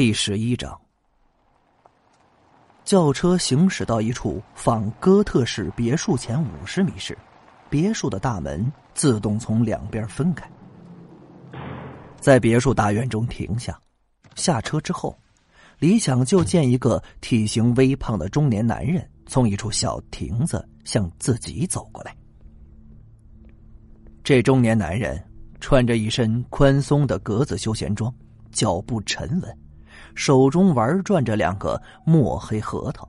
第十一章，轿车行驶到一处仿哥特式别墅前五十米时，别墅的大门自动从两边分开。在别墅大院中停下，下车之后，李想就见一个体型微胖的中年男人从一处小亭子向自己走过来。这中年男人穿着一身宽松的格子休闲装，脚步沉稳。手中玩转着两个墨黑核桃，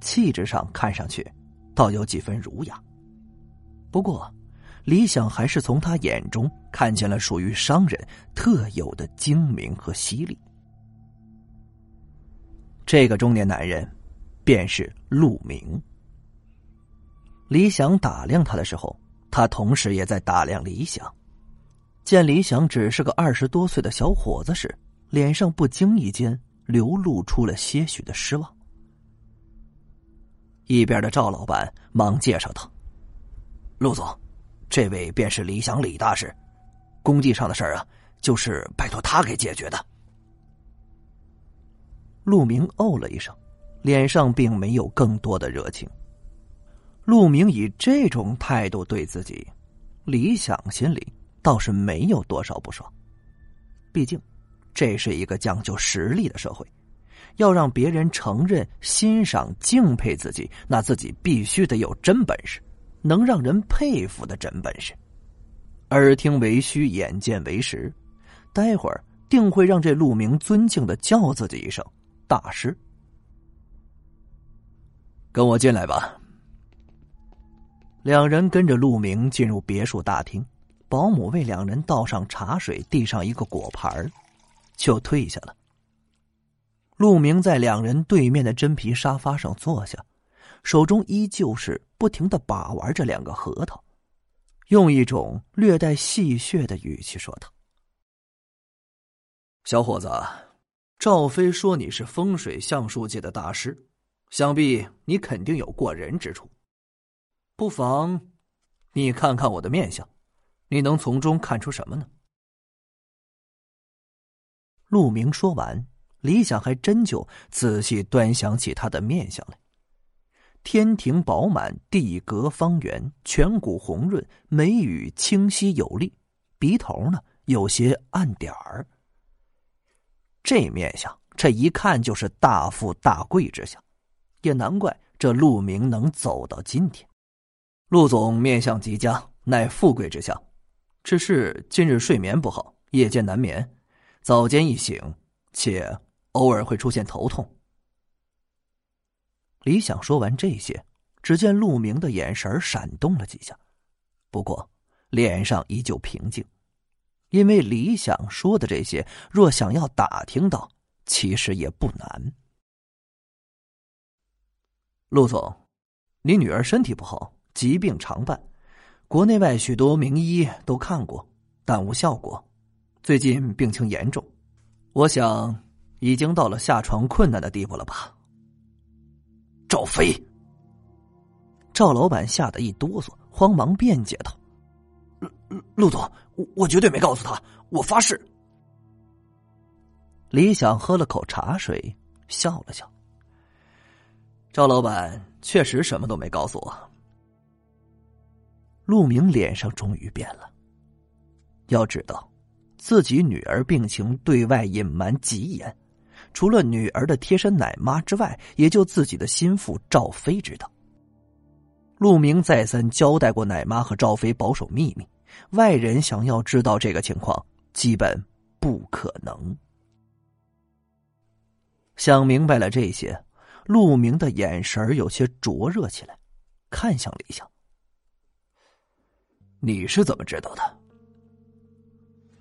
气质上看上去倒有几分儒雅。不过，李想还是从他眼中看见了属于商人特有的精明和犀利。这个中年男人便是陆明。李想打量他的时候，他同时也在打量李想。见李想只是个二十多岁的小伙子时，脸上不经意间流露出了些许的失望。一边的赵老板忙介绍道：“陆总，这位便是李想李大师，工地上的事儿啊，就是拜托他给解决的。”陆明哦了一声，脸上并没有更多的热情。陆明以这种态度对自己，李想心里倒是没有多少不爽，毕竟。这是一个讲究实力的社会，要让别人承认、欣赏、敬佩自己，那自己必须得有真本事，能让人佩服的真本事。耳听为虚，眼见为实，待会儿定会让这陆明尊敬的叫自己一声大师。跟我进来吧。两人跟着陆明进入别墅大厅，保姆为两人倒上茶水，递上一个果盘就退下了。陆明在两人对面的真皮沙发上坐下，手中依旧是不停的把玩着两个核桃，用一种略带戏谑的语气说道：“小伙子，赵飞说你是风水相术界的大师，想必你肯定有过人之处。不妨，你看看我的面相，你能从中看出什么呢？”陆明说完，李想还真就仔细端详起他的面相来。天庭饱满，地阁方圆，颧骨红润，眉宇清晰有力，鼻头呢有些暗点儿。这面相，这一看就是大富大贵之相，也难怪这陆明能走到今天。陆总面相极佳，乃富贵之相，只是近日睡眠不好，夜间难眠。早间一醒，且偶尔会出现头痛。李想说完这些，只见陆明的眼神闪动了几下，不过脸上依旧平静，因为李想说的这些，若想要打听到，其实也不难。陆总，你女儿身体不好，疾病常伴，国内外许多名医都看过，但无效果。最近病情严重，我想已经到了下床困难的地步了吧？赵飞，赵老板吓得一哆嗦，慌忙辩解道：“陆陆总，我我绝对没告诉他，我发誓。”李想喝了口茶水，笑了笑。赵老板确实什么都没告诉我。陆明脸上终于变了，要知道。自己女儿病情对外隐瞒极严，除了女儿的贴身奶妈之外，也就自己的心腹赵飞知道。陆明再三交代过奶妈和赵飞保守秘密，外人想要知道这个情况，基本不可能。想明白了这些，陆明的眼神有些灼热起来，看向李想：“你是怎么知道的？”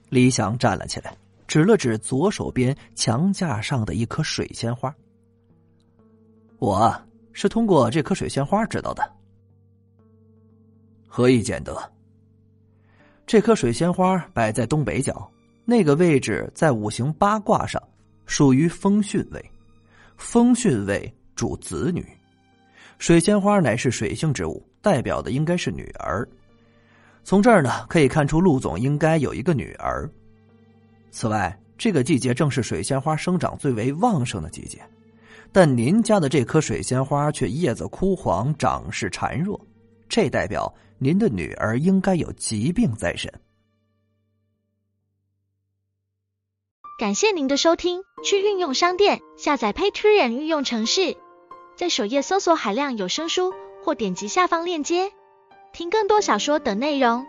李想站了起来，指了指左手边墙架上的一颗水仙花。我是通过这颗水仙花知道的。何以见得？这颗水仙花摆在东北角，那个位置在五行八卦上属于风巽位，风巽位主子女，水仙花乃是水性之物，代表的应该是女儿。从这儿呢，可以看出陆总应该有一个女儿。此外，这个季节正是水仙花生长最为旺盛的季节，但您家的这棵水仙花却叶子枯黄，长势孱弱，这代表您的女儿应该有疾病在身。感谢您的收听，去运用商店下载 Patreon 运用城市，在首页搜索海量有声书，或点击下方链接听更多小说等内容。